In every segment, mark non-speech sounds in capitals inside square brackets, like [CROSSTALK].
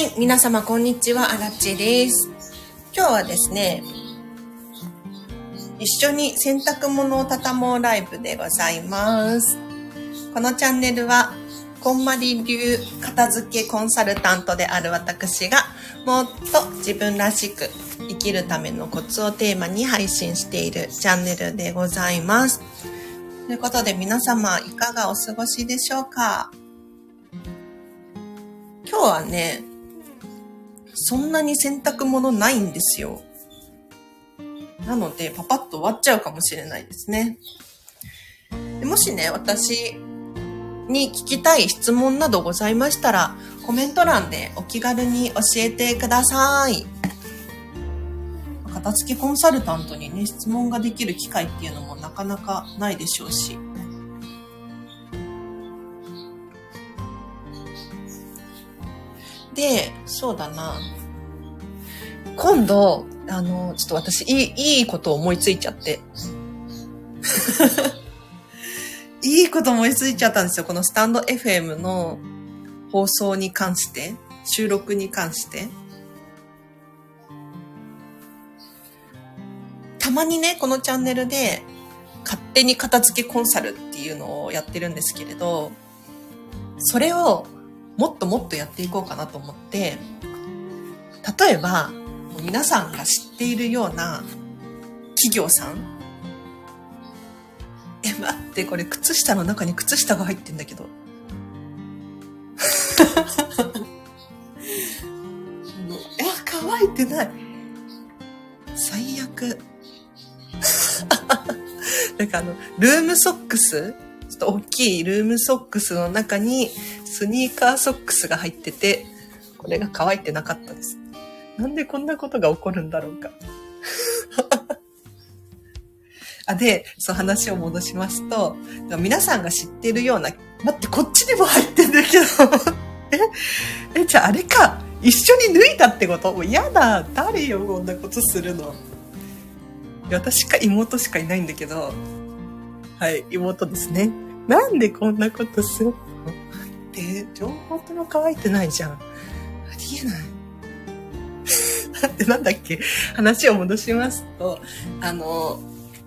い、皆様こんにちは、あらちです。今日はですね、一緒に洗濯物を畳もうライブでございます。このチャンネルは、こんまり流片付けコンサルタントである私が、もっと自分らしく生きるためのコツをテーマに配信しているチャンネルでございます。ということで皆様いかがお過ごしでしょうか？今日はね、そんなに洗濯物ないんですよ。なので、パパッと終わっちゃうかもしれないですね。でもしね、私に聞きたい質問などございましたら、コメント欄でお気軽に教えてください。片付けコンサルタントにね、質問ができる機会っていうのもなかなかないでしょうし。で、そうだな。今度、あの、ちょっと私、いい、いいこと思いついちゃって。[LAUGHS] いいこと思いついちゃったんですよ。このスタンド FM の放送に関して、収録に関して。たまにね、このチャンネルで、勝手に片付けコンサルっていうのをやってるんですけれど、それをもっともっとやっていこうかなと思って、例えば、皆さんが知っているような企業さん？[LAUGHS] え、待って、これ靴下の中に靴下が入ってんだけど。[LAUGHS] いや、乾いてない。最悪。[LAUGHS] なんかあの、ルームソックス？ちょっと大きいルームソックスの中にスニーカーソックスが入ってて、これが乾いてなかったです。なんでこんなことが起こるんだろうか。[LAUGHS] あで、そう話を戻しますと、皆さんが知ってるような、待って、こっちにも入ってんだけど、[LAUGHS] え、え、じゃああれか、一緒に脱いだってこと？もう嫌だ。誰よ、こんなことするの。私か妹しかいないんだけど、はい、妹ですね。なんでこんなことするの？って、情報とも乾いてないじゃん。ありえない。で、[LAUGHS] なんだっけ？話を戻しますと、あの、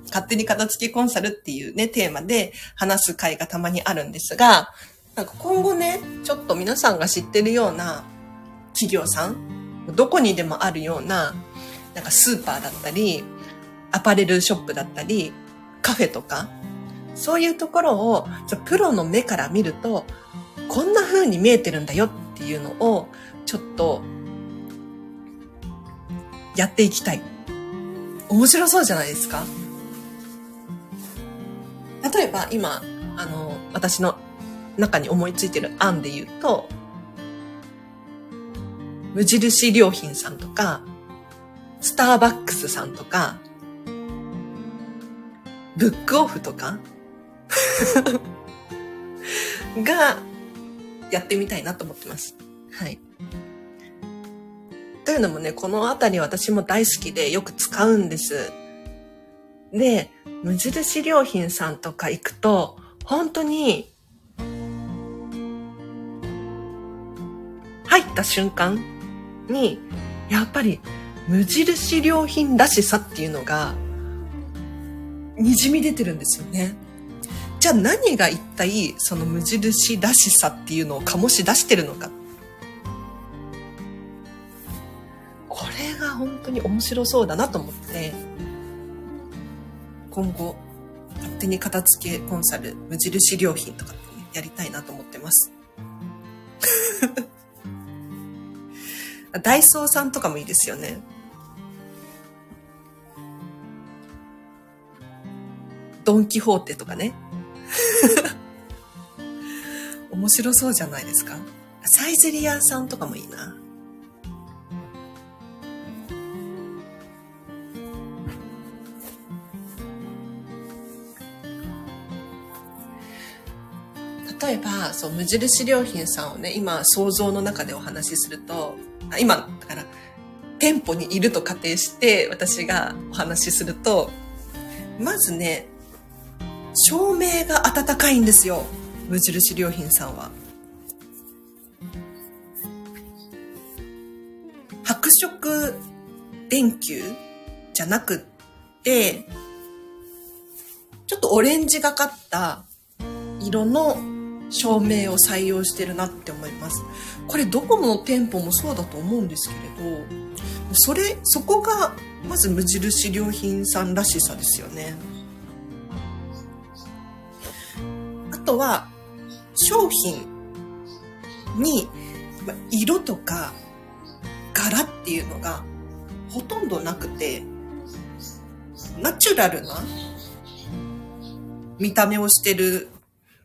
勝手に片付けコンサルっていうね、テーマで話す会がたまにあるんですが、なんか今後ね、ちょっと皆さんが知ってるような企業さん、どこにでもあるような、なんかスーパーだったり、アパレルショップだったり、カフェとか、そういうところを、プロの目から見ると、こんな風に見えてるんだよっていうのを、ちょっとやっていきたい。面白そうじゃないですか例えば今、あの、私の中に思いついてる案で言うと、無印良品さんとか、スターバックスさんとか、ブックオフとか [LAUGHS] がやってみたいなと思ってます。はい。というのもね、このあたり私も大好きでよく使うんです。で、無印良品さんとか行くと、本当に、入った瞬間に、やっぱり無印良品らしさっていうのが、にじみ出てるんですよね。じゃあ何が一体その無印らしさっていうのを醸し出してるのか本当に面白そうだなと思って、今後、勝手に片付けコンサル、無印良品とかって、ね、やりたいなと思ってます。[LAUGHS] ダイソーさんとかもいいですよね。ドンキホーテとかね。[LAUGHS] 面白そうじゃないですか。サイゼリアさんとかもいいな。例えば、そう、無印良品さんをね、今、想像の中でお話しすると、今、だから、店舗にいると仮定して、私がお話しすると、まずね、照明が暖かいんですよ。無印良品さんは。白色電球じゃなくって、ちょっとオレンジがかった色の照明を採用してるなって思います。これどこの店舗もそうだと思うんですけれど、それ、そこがまず無印良品さんらしさですよね。あとは、商品に色とか柄っていうのがほとんどなくて、ナチュラルな見た目をしてる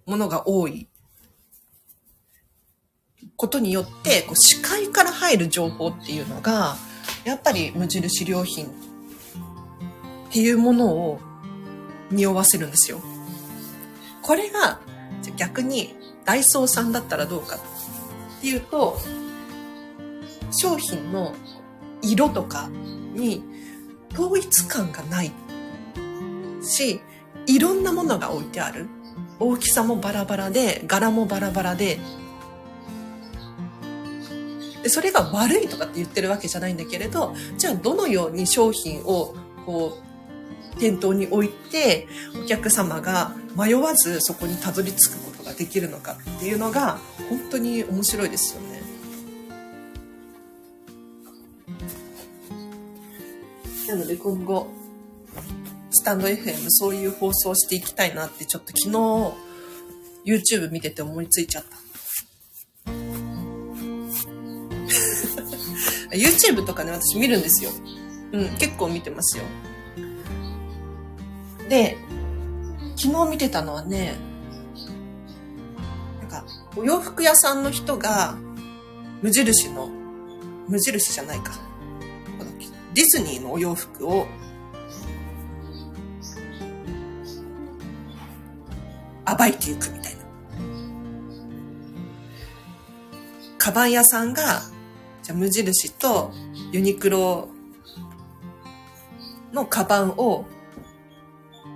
ものが多いことによって、こう視界から入る情報っていうのが、やっぱり無印良品っていうものを匂わせるんですよ。これが逆にダイソーさんだったらどうかっていうと、商品の色とかに統一感がないし、いろんなものが置いてある。大きさもバラバラで、柄もバラバラで、でそれが悪いとかって言ってるわけじゃないんだけれど、じゃあどのように商品をこう、店頭に置いて、お客様が迷わずそこにたどり着くことができるのかっていうのが、本当に面白いですよね。なので今後、スタンド FM そういう放送していきたいなってちょっと昨日 YouTube 見てて思いついちゃった。YouTube とかね、私見るんですよ。うん、結構見てますよ。で、昨日見てたのはね、なんか、お洋服屋さんの人が、無印の、無印じゃないか。ディズニーのお洋服を暴いていくみたいな。カバン屋さんが、じゃ無印とユニクロのカバンを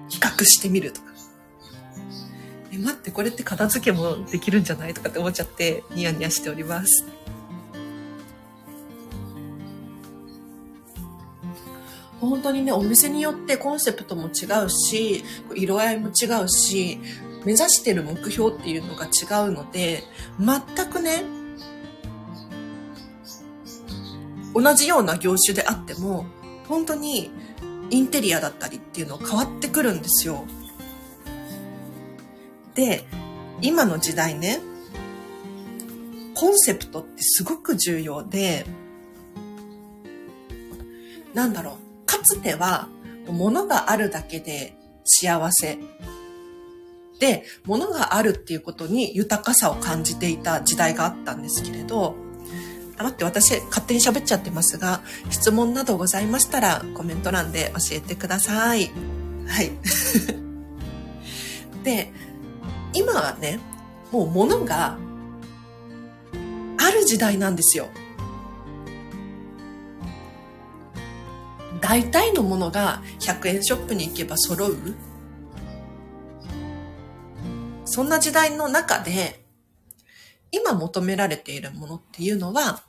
比較してみるとか。え、待って、これって片付けもできるんじゃないとかって思っちゃってニヤニヤしております。本当にね、お店によってコンセプトも違うし、色合いも違うし、目指してる目標っていうのが違うので、全くね、同じような業種であっても、本当にインテリアだったりっていうの変わってくるんですよ。で、今の時代ね、コンセプトってすごく重要で、なんだろう、かつては物があるだけで幸せで、物があるっていうことに豊かさを感じていた時代があったんですけれど、あ待って、私勝手に喋っちゃってますが、質問などございましたらコメント欄で教えてください。はい。[LAUGHS] で、今はね、もう物がある時代なんですよ。大体のものが100円ショップに行けば揃うそんな時代の中で、今求められているものっていうのは、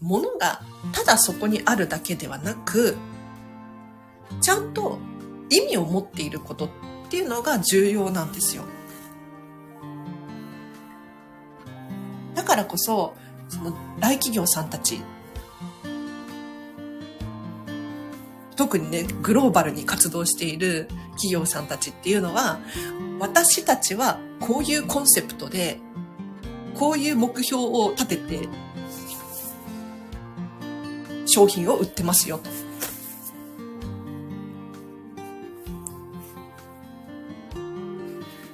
ものがただそこにあるだけではなく、ちゃんと意味を持っていることっていうのが重要なんですよ。だからこそ、その大企業さんたち特にね、グローバルに活動している企業さんたちっていうのは、私たちはこういうコンセプトで、こういう目標を立てて、商品を売ってますよと。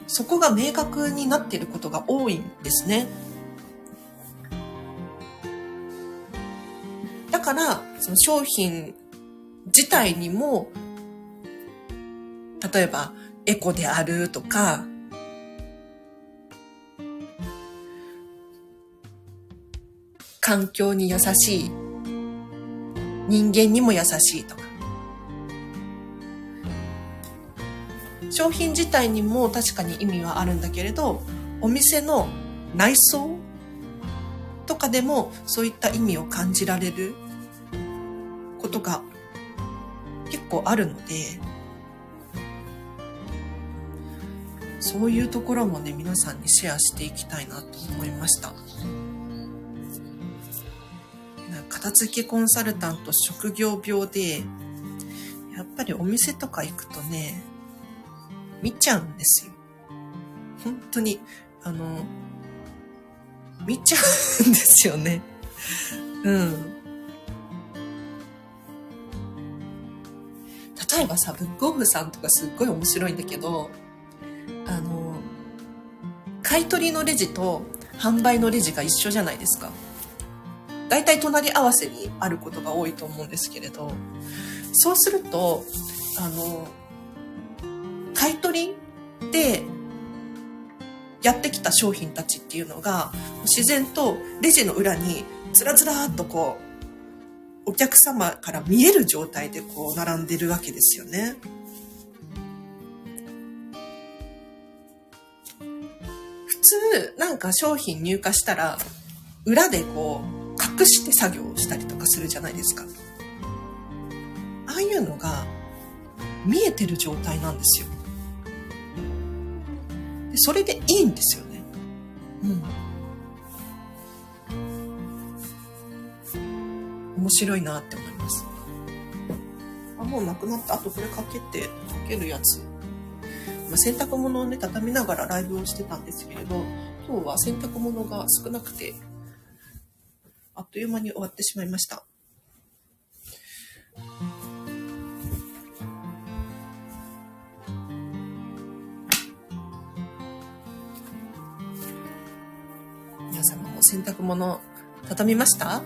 そこが明確になっていることが多いんですね。だから、その商品自体にも、例えばエコであるとか、環境に優しい、人間にも優しいとか。商品自体にも確かに意味はあるんだけれど、お店の内装とかでもそういった意味を感じられることが結構あるので、そういうところもね、皆さんにシェアしていきたいなと思いました。片付けコンサルタント職業病で、やっぱりお店とか行くとね、見ちゃうんですよ。本当に、あの、見ちゃうんですよね。うん。例えばさ、ブックオフさんとかすっごい面白いんだけど、あの、買い取りのレジと販売のレジが一緒じゃないですか。大体隣り合わせにあることが多いと思うんですけれど、そうすると、あの、買い取りでやってきた商品たちっていうのが自然とレジの裏にずらずらっとこうお客様から見える状態でこう並んでるわけですよね。普通なんか商品入荷したら裏でこう隠して作業をしたりとかするじゃないですか。ああいうのが見えてる状態なんですよ。でそれでいいんですよね。うん。面白いなって思います。あ、もうなくなった？あとこれかけて、かけるやつ。まあ、洗濯物をね、畳みながらライブをしてたんですけれど、今日は洗濯物が少なくて、という間に終わってしまいました。皆様も洗濯物畳みました？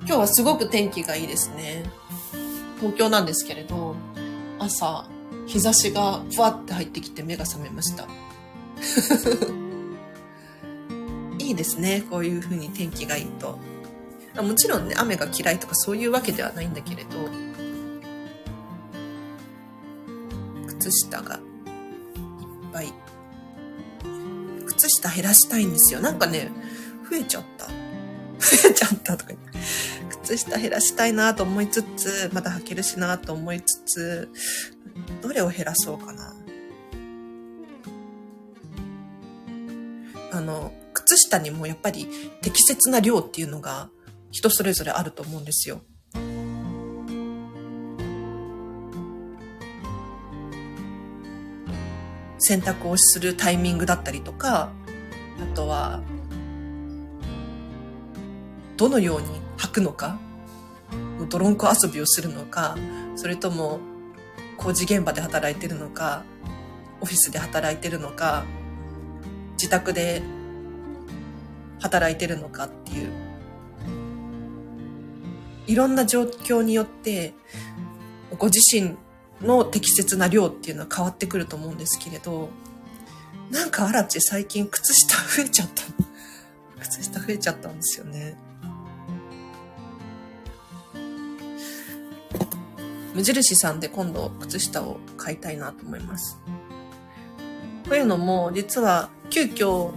今日はすごく天気がいいですね。東京なんですけれど、朝、日差しがふわって入ってきて目が覚めました。[LAUGHS] いいですね。こういう風に天気がいいと。もちろんね、雨が嫌いとかそういうわけではないんだけれど、靴下がいっぱい。靴下減らしたいんですよ。なんかね、増えちゃった。[LAUGHS] 増えちゃったとか言って。靴下減らしたいなと思いつつ、まだ履けるしなと思いつつ、どれを減らそうかな。あの、靴下にもやっぱり適切な量っていうのが人それぞれあると思うんですよ。洗濯をするタイミングだったりとか、あとはどのように履くのか、泥んこ遊びをするのか、それとも工事現場で働いてるのか、オフィスで働いてるのか、自宅で働いてるのかっていう、いろんな状況によって、ご自身の適切な量っていうのは変わってくると思うんですけれど、なんかアラチ最近靴下増えちゃった。[LAUGHS] 靴下増えちゃったんですよね。無印さんで今度靴下を買いたいなと思います。というのも、実は急遽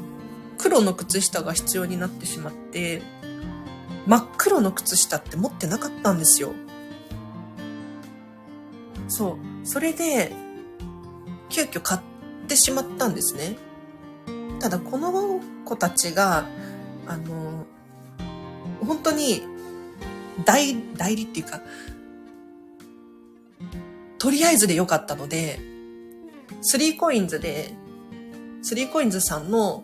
黒の靴下が必要になってしまって、真っ黒の靴下って持ってなかったんですよ。そう。それで、急遽買ってしまったんですね。ただ、この子たちが、あの、本当に、代、代理っていうか、とりあえずで良かったので、3コインズで、3コインズさんの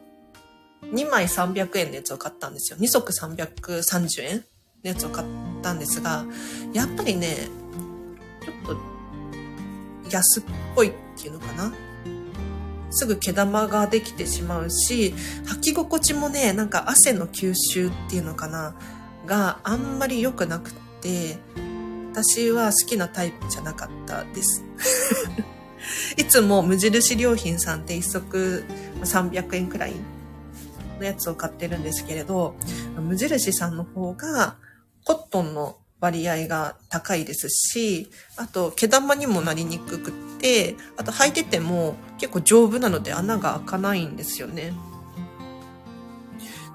2枚300円のやつを買ったんですよ。2足330円のやつを買ったんですが、やっぱりね、ちょっと安っぽいっていうのかな。すぐ毛玉ができてしまうし、履き心地もね、なんか汗の吸収っていうのかな、があんまり良くなくって、私は好きなタイプじゃなかったです。[LAUGHS] いつも無印良品さんって一足300円くらいのやつを買ってるんですけれど、無印さんの方がコットンの割合が高いですし、あと毛玉にもなりにくくって、あと履いてても結構丈夫なので穴が開かないんですよね。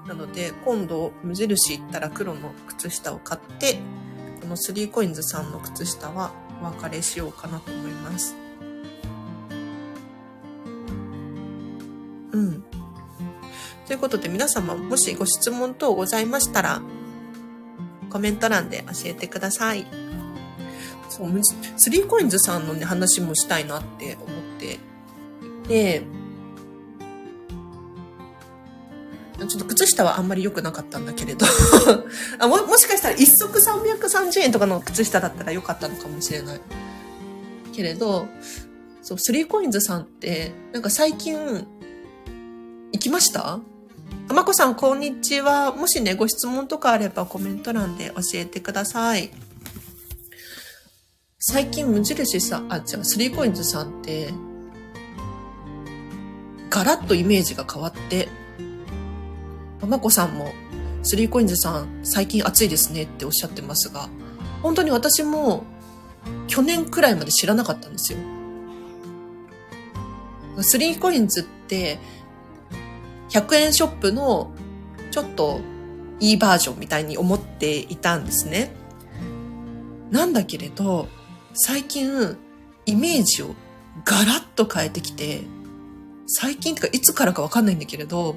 なので今度無印行ったら黒の靴下を買ってこの 3coins さんの靴下はお別れしようかなと思います。うん。ということで皆様もしご質問等ございましたら、コメント欄で教えてください。そう、スリーコインズさんのね、話もしたいなって思っていて、ちょっと靴下はあんまり良くなかったんだけれど [LAUGHS] あも、もしかしたら一足330円とかの靴下だったら良かったのかもしれない。けれど、そう、スリーコインズさんって、なんか最近、行きました？あまこさん、こんにちは。もしね、ご質問とかあればコメント欄で教えてください。最近、無印さん、あ、違う、スリーコインズさんって、ガラッとイメージが変わって、ままこさんも、スリーコインズさん、最近暑いですねっておっしゃってますが、本当に私も、去年くらいまで知らなかったんですよ。スリーコインズって、100円ショップの、ちょっと、いいバージョンみたいに思っていたんですね。なんだけれど、最近、イメージをガラッと変えてきて、最近ってかいつからかわかんないんだけれど、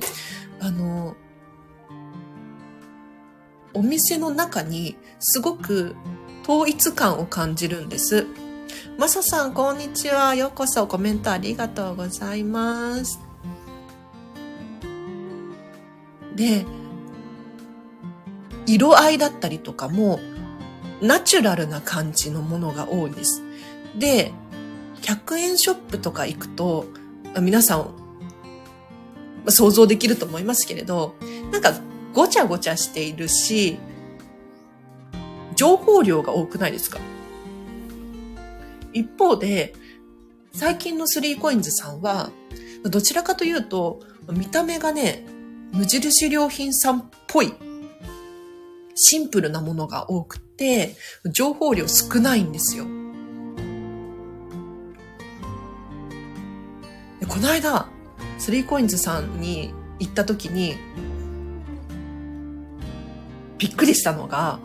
あの、お店の中にすごく統一感を感じるんです。マサさん、こんにちは。ようこそコメントありがとうございます。で、色合いだったりとかも、ナチュラルな感じのものが多いです。で、100円ショップとか行くと、皆さん、想像できると思いますけれど、なんかごちゃごちゃしているし、情報量が多くないですか？一方で、最近の 3COINS さんは、どちらかというと、見た目がね、無印良品さんっぽい、シンプルなものが多くて、情報量少ないんですよ。この間、3COINS さんに行った時に、びっくりしたのが、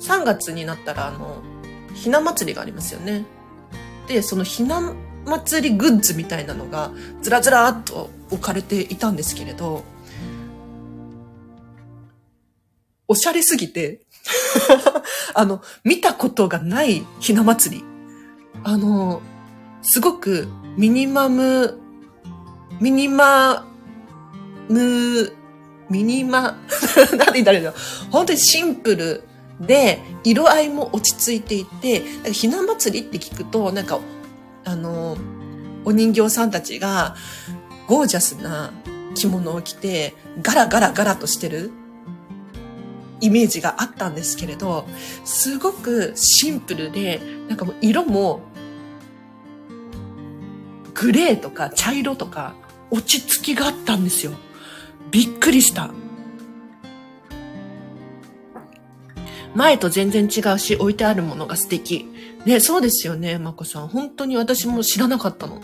3月になったら、あの、ひな祭りがありますよね。で、そのひな祭りグッズみたいなのが、ずらずらっと置かれていたんですけれど、おしゃれすぎて [LAUGHS] あの、見たことがないひな祭り。あの、すごくミニマム、ミニマム、ミニマ、[LAUGHS] 何だろう本当にシンプルで、色合いも落ち着いていて、ひな祭りって聞くと、なんか、あの、お人形さんたちが、ゴージャスな着物を着て、ガラガラガラとしてるイメージがあったんですけれど、すごくシンプルで、なんかもう色も、グレーとか茶色とか落ち着きがあったんですよ。びっくりした。前と全然違うし、置いてあるものが素敵。ね、そうですよね、まこさん。本当に私も知らなかったの。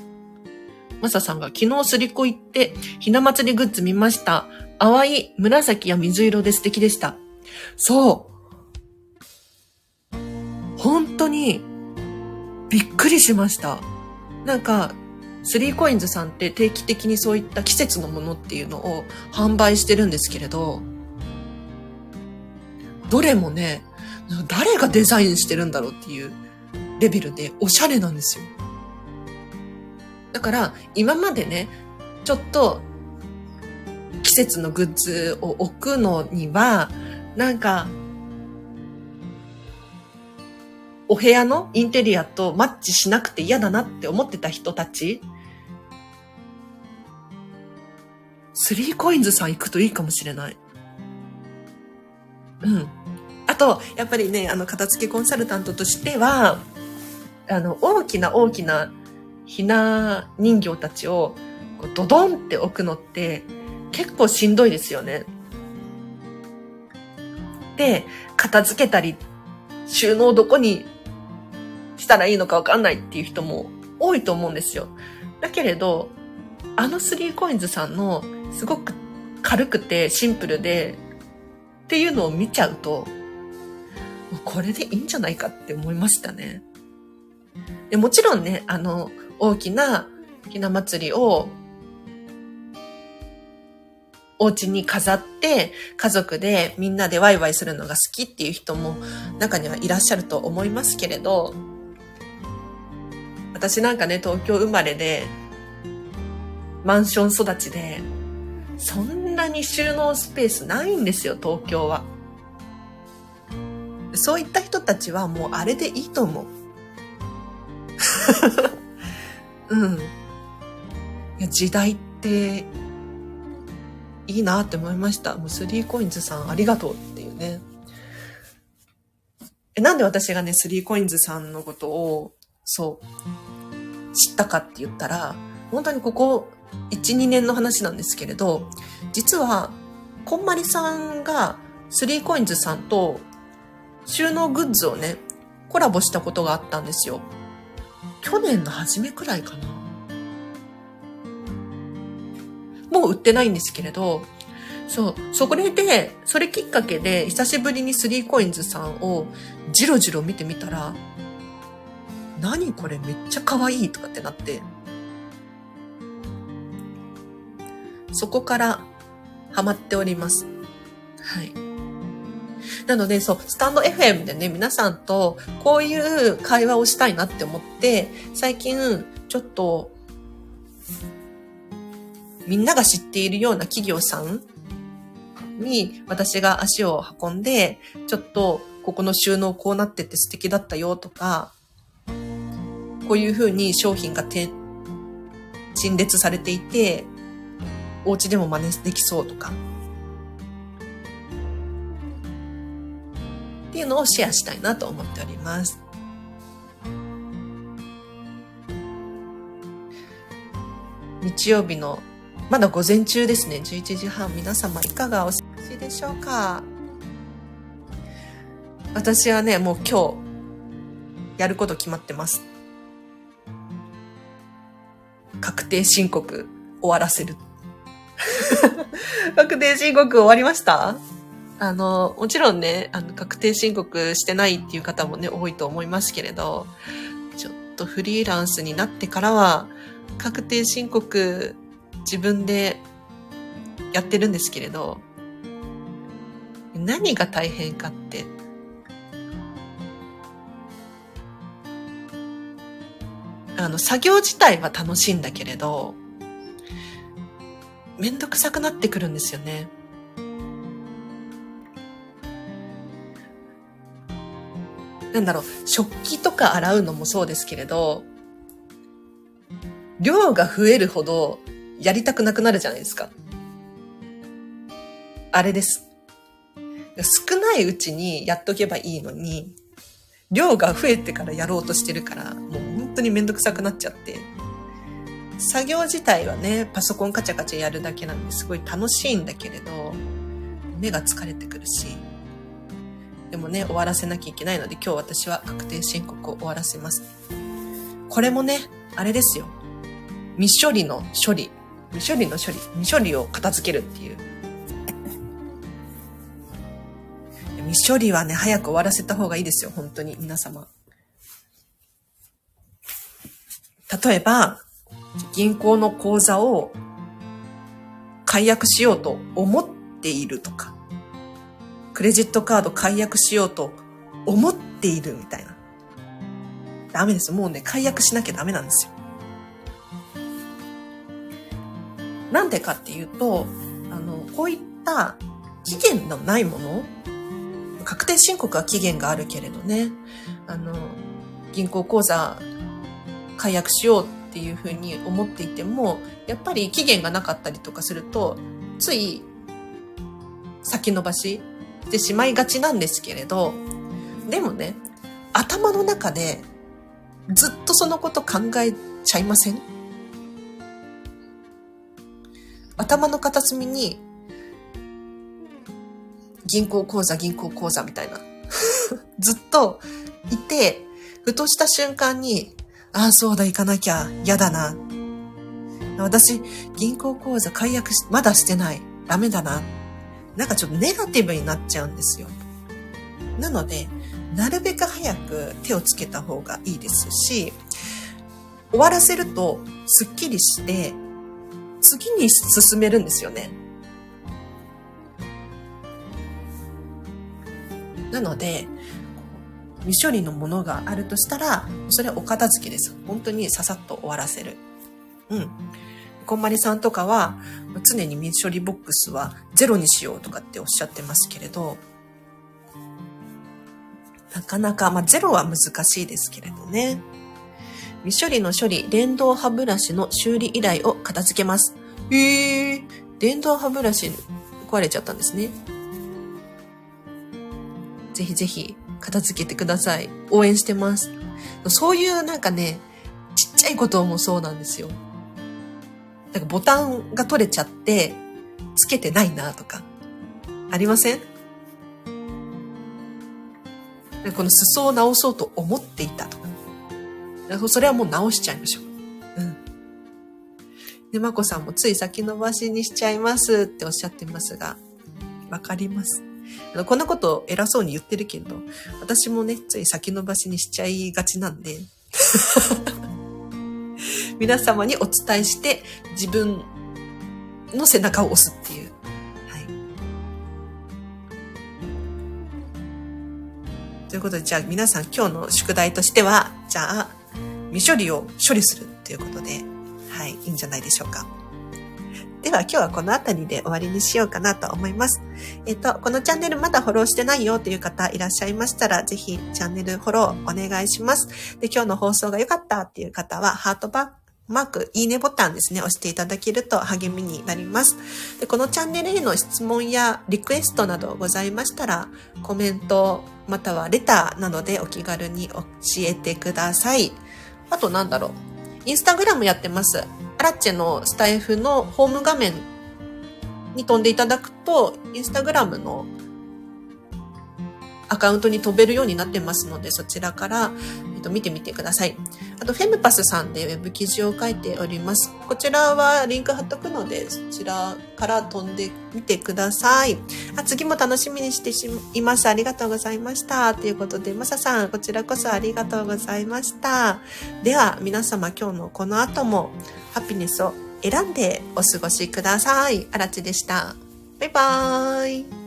まささんが昨日すりこ行って、ひな祭りグッズ見ました。淡い紫や水色で素敵でした。そう。本当に、びっくりしました。なんか、スリーコインズさんって定期的にそういった季節のものっていうのを販売してるんですけれど、どれもね、誰がデザインしてるんだろうっていうレベルでおしゃれなんですよ。だから今までね、ちょっと季節のグッズを置くのには、なんか、お部屋のインテリアとマッチしなくて嫌だなって思ってた人たちスリーコインズさん行くといいかもしれない。うん。あと、やっぱりね、あの、片付けコンサルタントとしては、あの、大きな大きなひな人形たちを、こうドドンって置くのって、結構しんどいですよね。で、片付けたり、収納どこにしたらいいのかわかんないっていう人も多いと思うんですよ。だけれど、あのスリーコインズさんのすごく軽くてシンプルでっていうのを見ちゃうと、これでいいんじゃないかって思いましたね。でもちろんね、あの、大きなひな祭りをお家に飾って家族でみんなでワイワイするのが好きっていう人も中にはいらっしゃると思いますけれど、私なんかね、東京生まれで、マンション育ちで、そんなに収納スペースないんですよ、東京は。そういった人たちはもうあれでいいと思う。[LAUGHS] うん。いや、時代っていいなって思いました。もうスリーコインズさんありがとうっていうね。え、なんで私がね、スリーコインズさんのことを、そう、知ったかって言ったら、本当にここ1、2年の話なんですけれど、実は、こんまりさんがスリーコインズさんと収納グッズをね、コラボしたことがあったんですよ。去年の初めくらいかな。もう売ってないんですけれど、そう、そこで、それきっかけで、久しぶりにスリーコインズさんをじろじろ見てみたら、何これめっちゃ可愛いとかってなって、そこからハマっております。はい。なので、そう、スタンド FM でね、皆さんとこういう会話をしたいなって思って、最近、ちょっと、みんなが知っているような企業さんに私が足を運んで、ちょっとここの収納こうなってて素敵だったよとか、こういう風に商品が陳列されていて、お家でも真似できそうとか、っていうのをシェアしたいなと思っております。日曜日のまだ午前中ですね。11時半。皆様いかがお過ごしでしょうか？私はね、もう今日、やること決まってます。確定申告終わらせる。[LAUGHS] 確定申告終わりました？あの、もちろんね、あの、確定申告してないっていう方もね、多いと思いますけれど、ちょっとフリーランスになってからは、確定申告自分でやってるんですけれど、何が大変かって、あの、作業自体は楽しいんだけれど、めんどくさくなってくるんですよね。なんだろう、食器とか洗うのもそうですけれど、量が増えるほどやりたくなくなるじゃないですか。あれです。少ないうちにやっとけばいいのに、量が増えてからやろうとしてるから、もう本当にめんどくさくなっちゃって。作業自体はね、パソコンカチャカチャやるだけなんですごい楽しいんだけれど、目が疲れてくるし、でもね、終わらせなきゃいけないので、今日私は確定申告を終わらせます。これもね、あれですよ。未処理の処理未処理の処理、未処理を片付けるっていう。未処理はね、早く終わらせた方がいいですよ、本当に、皆様。例えば、銀行の口座を解約しようと思っているとか、クレジットカード解約しようと思っているみたいな。ダメです。もうね、解約しなきゃダメなんですよ。なんでかっていうと、あの、こういった期限のないもの、確定申告は期限があるけれどね、あの、銀行口座解約しようっていうふうに思っていても、やっぱり期限がなかったりとかすると、つい先延ばしてしまいがちなんですけれど、でもね、頭の中でずっとそのこと考えちゃいません？頭の片隅に、銀行口座、銀行口座みたいな。[LAUGHS] ずっといて、ふとした瞬間に、ああ、そうだ、行かなきゃ、嫌だな。私、銀行口座解約し、まだしてない。ダメだな。なんかちょっとネガティブになっちゃうんですよ。なので、なるべく早く手をつけた方がいいですし、終わらせるとスッキリして、次に進めるんですよね。なので、未処理のものがあるとしたら、それはお片付けです。本当にささっと終わらせる。うん。こんまりさんとかは、常に未処理ボックスはゼロにしようとかっておっしゃってますけれど、なかなか、まあ、ゼロは難しいですけれどね。未処理の処理、電動歯ブラシの修理依頼を片付けます。へえ電動歯ブラシ壊れちゃったんですね。ぜひぜひ片付けてください。応援してます。そういうなんかね、ちっちゃいこともそうなんですよ。なんかボタンが取れちゃって、つけてないなとか、ありません？この裾を直そうと思っていたとか。それはもう直しちゃいましょう。うん。で、まこさんもつい先延ばしにしちゃいますっておっしゃってますが、わかります。あの、こんなこと偉そうに言ってるけど、私もね、つい先延ばしにしちゃいがちなんで、皆様にお伝えして、自分の背中を押すっていう。はい。ということで、じゃあ皆さん今日の宿題としては、じゃあ、未処理を処理するということで、はい、いいんじゃないでしょうか。では今日はこの辺りで終わりにしようかなと思います。えっと、このチャンネルまだフォローしてないよという方いらっしゃいましたら、ぜひチャンネルフォローお願いします。で、今日の放送が良かったっていう方は、ハートバックマーク、いいねボタンですね、押していただけると励みになります。で、このチャンネルへの質問やリクエストなどございましたら、コメント、またはレターなどでお気軽に教えてください。あとなんだろう。インスタグラムやってます。アラッチェのスタイフのホーム画面に飛んでいただくと、インスタグラムのアカウントに飛べるようになってますので、そちらから、えっと、見てみてください。あと、フェムパスさんでウェブ記事を書いております。こちらはリンク貼っとくので、そちらから飛んでみてください。あ、次も楽しみにしています。ありがとうございました。ということで、まささん、こちらこそありがとうございました。では、皆様今日のこの後も、ハピネスを選んでお過ごしください。あらちでした。バイバーイ。